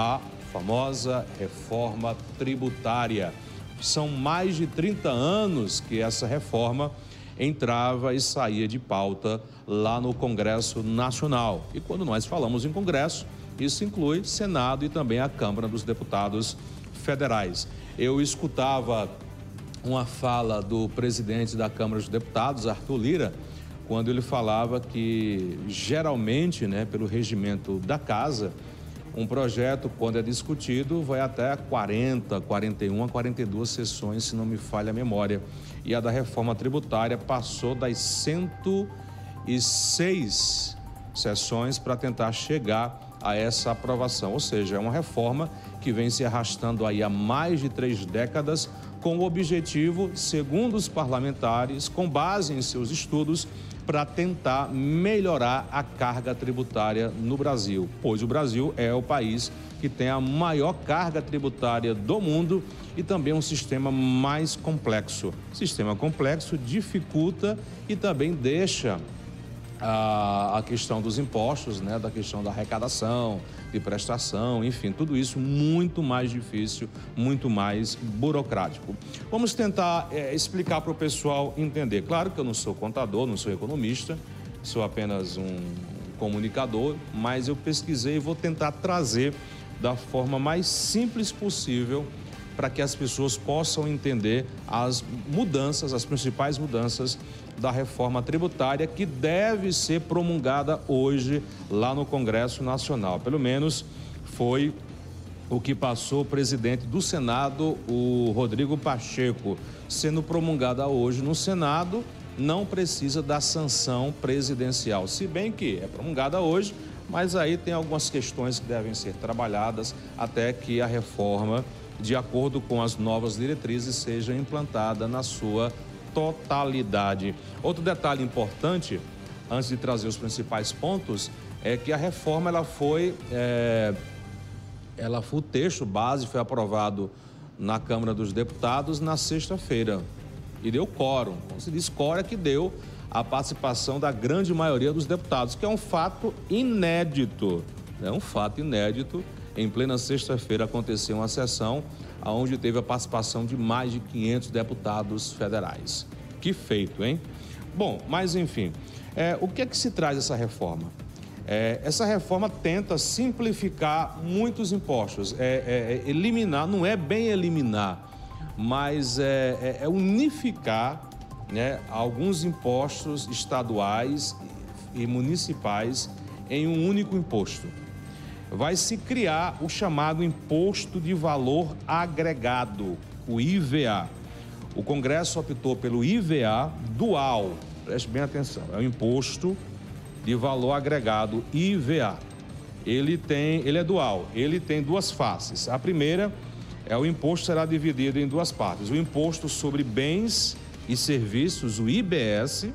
a famosa reforma tributária. São mais de 30 anos que essa reforma entrava e saía de pauta lá no Congresso Nacional. E quando nós falamos em Congresso, isso inclui Senado e também a Câmara dos Deputados Federais. Eu escutava uma fala do presidente da Câmara dos Deputados, Arthur Lira, quando ele falava que geralmente, né, pelo regimento da casa, um projeto, quando é discutido, vai até 40, 41, 42 sessões, se não me falha a memória. E a da reforma tributária passou das 106 sessões para tentar chegar a essa aprovação. Ou seja, é uma reforma que vem se arrastando aí há mais de três décadas, com o objetivo, segundo os parlamentares, com base em seus estudos, para tentar melhorar a carga tributária no Brasil, pois o Brasil é o país que tem a maior carga tributária do mundo e também um sistema mais complexo. Sistema complexo dificulta e também deixa a, a questão dos impostos, né, da questão da arrecadação, de prestação, enfim, tudo isso muito mais difícil, muito mais burocrático. Vamos tentar é, explicar para o pessoal entender. Claro que eu não sou contador, não sou economista, sou apenas um comunicador, mas eu pesquisei e vou tentar trazer da forma mais simples possível para que as pessoas possam entender as mudanças, as principais mudanças da reforma tributária que deve ser promulgada hoje lá no Congresso Nacional. Pelo menos foi o que passou o presidente do Senado, o Rodrigo Pacheco, sendo promulgada hoje no Senado, não precisa da sanção presidencial. Se bem que é promulgada hoje, mas aí tem algumas questões que devem ser trabalhadas até que a reforma, de acordo com as novas diretrizes, seja implantada na sua totalidade. Outro detalhe importante, antes de trazer os principais pontos, é que a reforma ela foi, é, ela foi o texto base foi aprovado na Câmara dos Deputados na sexta-feira e deu quórum. Como se diz, quórum é que deu a participação da grande maioria dos deputados, que é um fato inédito. É um fato inédito. Em plena sexta-feira aconteceu uma sessão onde teve a participação de mais de 500 deputados federais. Que feito, hein? Bom, mas enfim, é, o que é que se traz essa reforma? É, essa reforma tenta simplificar muitos impostos, é, é, é eliminar, não é bem eliminar, mas é, é, unificar né, alguns impostos estaduais e municipais em um único imposto vai se criar o chamado Imposto de Valor Agregado, o IVA. O Congresso optou pelo IVA dual, preste bem atenção, é o Imposto de Valor Agregado, IVA. Ele tem, ele é dual, ele tem duas faces. A primeira é o imposto será dividido em duas partes. O imposto sobre bens e serviços, o IBS,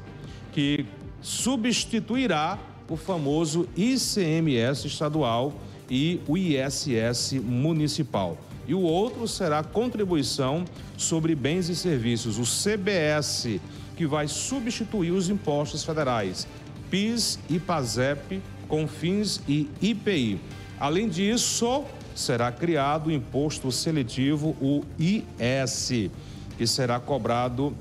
que substituirá o famoso ICMS estadual e o ISS municipal. E o outro será contribuição sobre bens e serviços, o CBS, que vai substituir os impostos federais, PIS, IPASEP, CONFINS e IPI. Além disso, será criado o imposto seletivo, o IS, que será cobrado,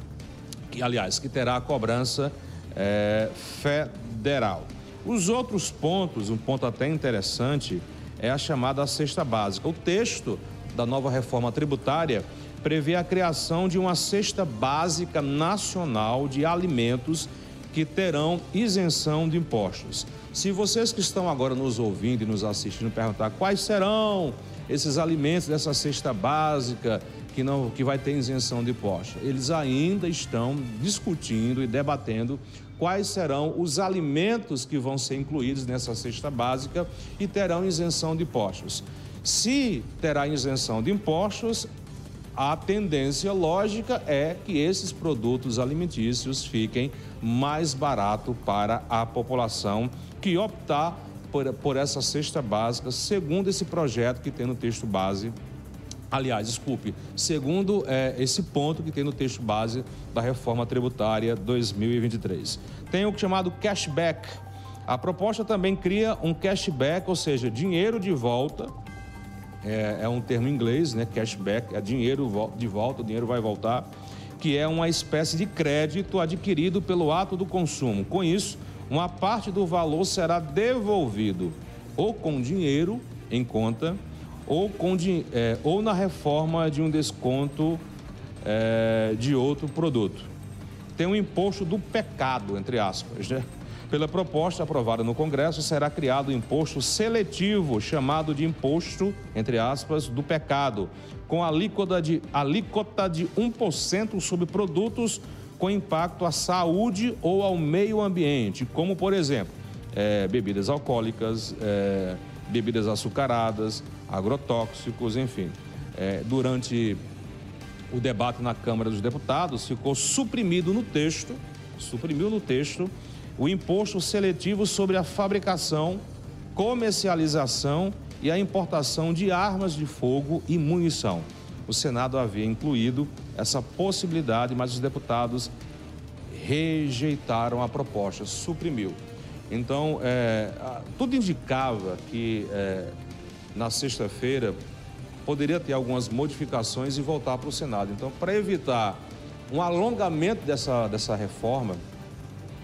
que aliás, que terá a cobrança é, federal. Os outros pontos, um ponto até interessante, é a chamada cesta básica. O texto da nova reforma tributária prevê a criação de uma cesta básica nacional de alimentos que terão isenção de impostos. Se vocês que estão agora nos ouvindo e nos assistindo perguntar quais serão esses alimentos dessa cesta básica que não que vai ter isenção de impostos, eles ainda estão discutindo e debatendo quais serão os alimentos que vão ser incluídos nessa cesta básica e terão isenção de impostos. Se terá isenção de impostos, a tendência lógica é que esses produtos alimentícios fiquem mais barato para a população que optar por, por essa cesta básica, segundo esse projeto que tem no texto base Aliás, desculpe, segundo é, esse ponto que tem no texto base da reforma tributária 2023. Tem o chamado cashback. A proposta também cria um cashback, ou seja, dinheiro de volta é, é um termo em inglês, né? Cashback, é dinheiro de volta, o dinheiro vai voltar, que é uma espécie de crédito adquirido pelo ato do consumo. Com isso, uma parte do valor será devolvido ou com dinheiro em conta ou, com, é, ou na reforma de um desconto é, de outro produto. Tem um imposto do pecado, entre aspas, né? Pela proposta aprovada no Congresso, será criado um imposto seletivo, chamado de imposto, entre aspas, do pecado, com alíquota de, alíquota de 1% sobre produtos com impacto à saúde ou ao meio ambiente, como, por exemplo, é, bebidas alcoólicas, é, bebidas açucaradas, agrotóxicos, enfim. É, durante o debate na Câmara dos Deputados, ficou suprimido no texto, suprimiu no texto, o imposto seletivo sobre a fabricação, comercialização e a importação de armas de fogo e munição. O Senado havia incluído essa possibilidade, mas os deputados rejeitaram a proposta, suprimiu. Então, é, tudo indicava que é, na sexta-feira poderia ter algumas modificações e voltar para o Senado. Então, para evitar um alongamento dessa, dessa reforma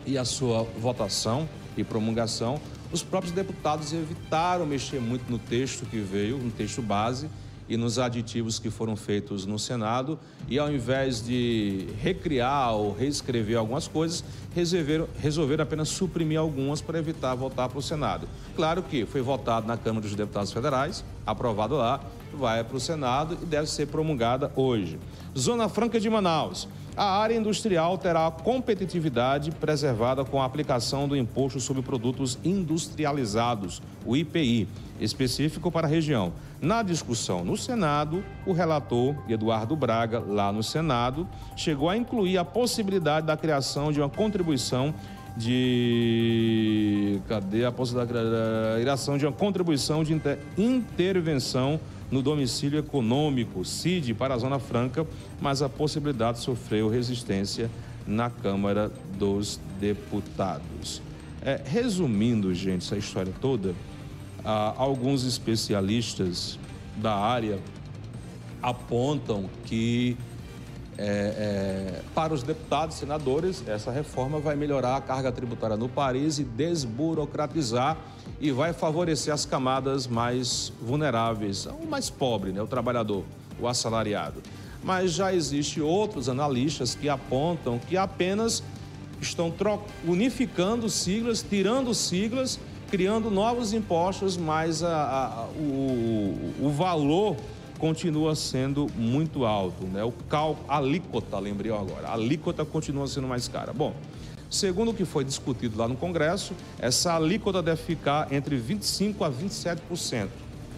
e a sua votação e promulgação, os próprios deputados evitaram mexer muito no texto que veio, no texto base, e nos aditivos que foram feitos no Senado e ao invés de recriar ou reescrever algumas coisas, resolveram, resolveram apenas suprimir algumas para evitar voltar para o Senado. Claro que foi votado na Câmara dos Deputados Federais, aprovado lá, vai para o Senado e deve ser promulgada hoje. Zona Franca de Manaus. A área industrial terá a competitividade preservada com a aplicação do Imposto sobre Produtos Industrializados, o IPI, específico para a região. Na discussão no Senado, o relator Eduardo Braga, lá no Senado, chegou a incluir a possibilidade da criação de uma contribuição de. Cadê a possibilidade da criação de uma contribuição de inter... intervenção no domicílio econômico, CID, para a Zona Franca, mas a possibilidade sofreu resistência na Câmara dos Deputados. É, resumindo, gente, essa história toda, ah, alguns especialistas da área apontam que é, é, para os deputados e senadores, essa reforma vai melhorar a carga tributária no país e desburocratizar e vai favorecer as camadas mais vulneráveis, o mais pobre, né, o trabalhador, o assalariado. Mas já existem outros analistas que apontam que apenas estão unificando siglas, tirando siglas, criando novos impostos, mas a, a, o, o valor continua sendo muito alto. Né? O cal, alíquota, lembrei agora, a alíquota continua sendo mais cara. Bom, segundo o que foi discutido lá no Congresso, essa alíquota deve ficar entre 25% a 27%.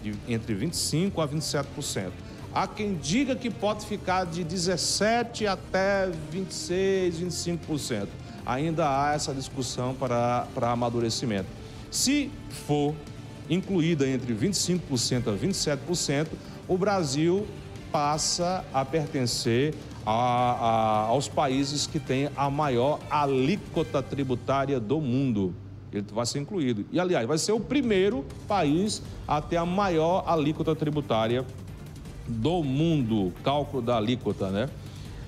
De, entre 25% a 27%. Há quem diga que pode ficar de 17% até 26%, 25%. Ainda há essa discussão para, para amadurecimento. Se for incluída entre 25% a 27%, o Brasil passa a pertencer a, a, aos países que têm a maior alíquota tributária do mundo. Ele vai ser incluído. E, aliás, vai ser o primeiro país a ter a maior alíquota tributária do mundo. Cálculo da alíquota, né?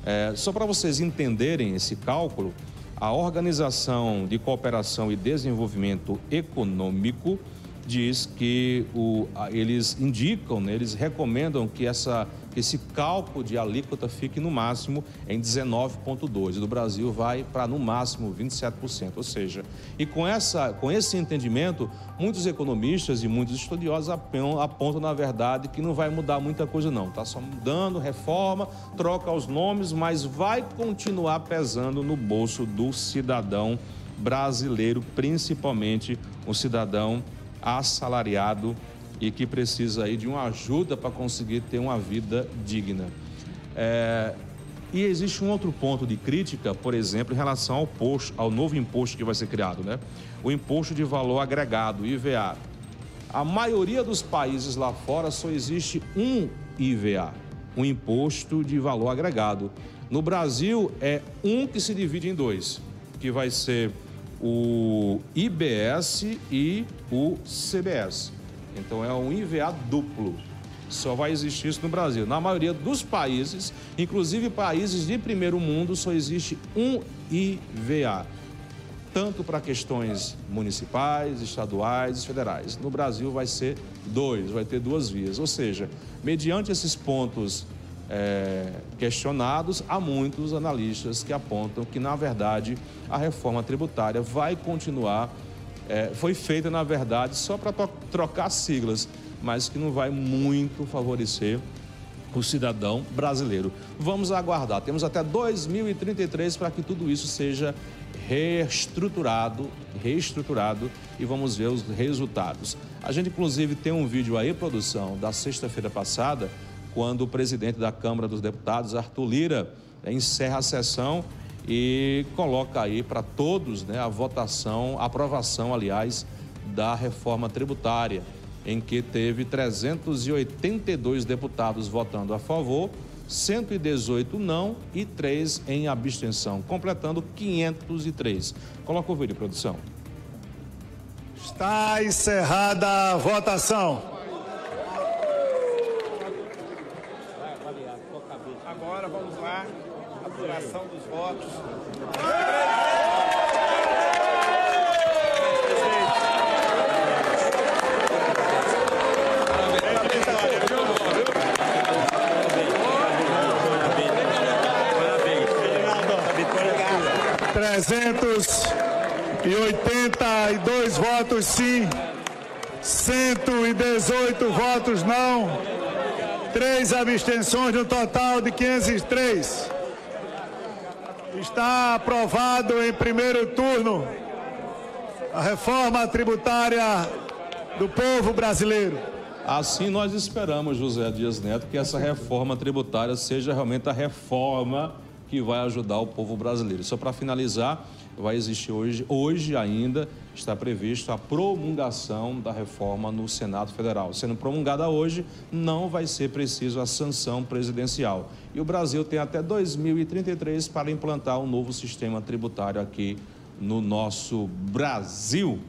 É, só para vocês entenderem esse cálculo, a Organização de Cooperação e Desenvolvimento Econômico diz que o, eles indicam, né, eles recomendam que essa, esse cálculo de alíquota fique no máximo em 19,2%. Do Brasil vai para no máximo 27%. Ou seja, e com, essa, com esse entendimento, muitos economistas e muitos estudiosos apontam, apontam, na verdade, que não vai mudar muita coisa, não. Está só mudando, reforma, troca os nomes, mas vai continuar pesando no bolso do cidadão brasileiro, principalmente o cidadão assalariado e que precisa aí de uma ajuda para conseguir ter uma vida digna. É, e existe um outro ponto de crítica, por exemplo, em relação ao, posto, ao novo imposto que vai ser criado, né? O imposto de valor agregado, IVA. A maioria dos países lá fora só existe um IVA, um imposto de valor agregado. No Brasil é um que se divide em dois, que vai ser o IBS e o CBS. Então é um IVA duplo. Só vai existir isso no Brasil. Na maioria dos países, inclusive países de primeiro mundo, só existe um IVA. Tanto para questões municipais, estaduais e federais. No Brasil vai ser dois, vai ter duas vias. Ou seja, mediante esses pontos é, questionados, há muitos analistas que apontam que, na verdade, a reforma tributária vai continuar. É, foi feita, na verdade, só para trocar siglas, mas que não vai muito favorecer o cidadão brasileiro. Vamos aguardar. Temos até 2033 para que tudo isso seja reestruturado, reestruturado e vamos ver os resultados. A gente inclusive tem um vídeo aí, produção, da sexta-feira passada, quando o presidente da Câmara dos Deputados, Arthur Lira, né, encerra a sessão e coloca aí para todos né, a votação, a aprovação, aliás, da reforma tributária, em que teve 382 deputados votando a favor, 118 não e 3 em abstenção, completando 503. Coloca o vídeo, produção. Está encerrada a votação. Agora vamos lá, apuração dos votos. Trezentos e oitenta e dois votos sim, cento e dezoito votos não três abstenções no total de 503. Está aprovado em primeiro turno a reforma tributária do povo brasileiro. Assim nós esperamos, José Dias Neto, que essa reforma tributária seja realmente a reforma que vai ajudar o povo brasileiro. Só para finalizar, vai existir hoje, hoje ainda está previsto a promulgação da reforma no Senado Federal. Sendo promulgada hoje, não vai ser preciso a sanção presidencial. E o Brasil tem até 2033 para implantar um novo sistema tributário aqui no nosso Brasil.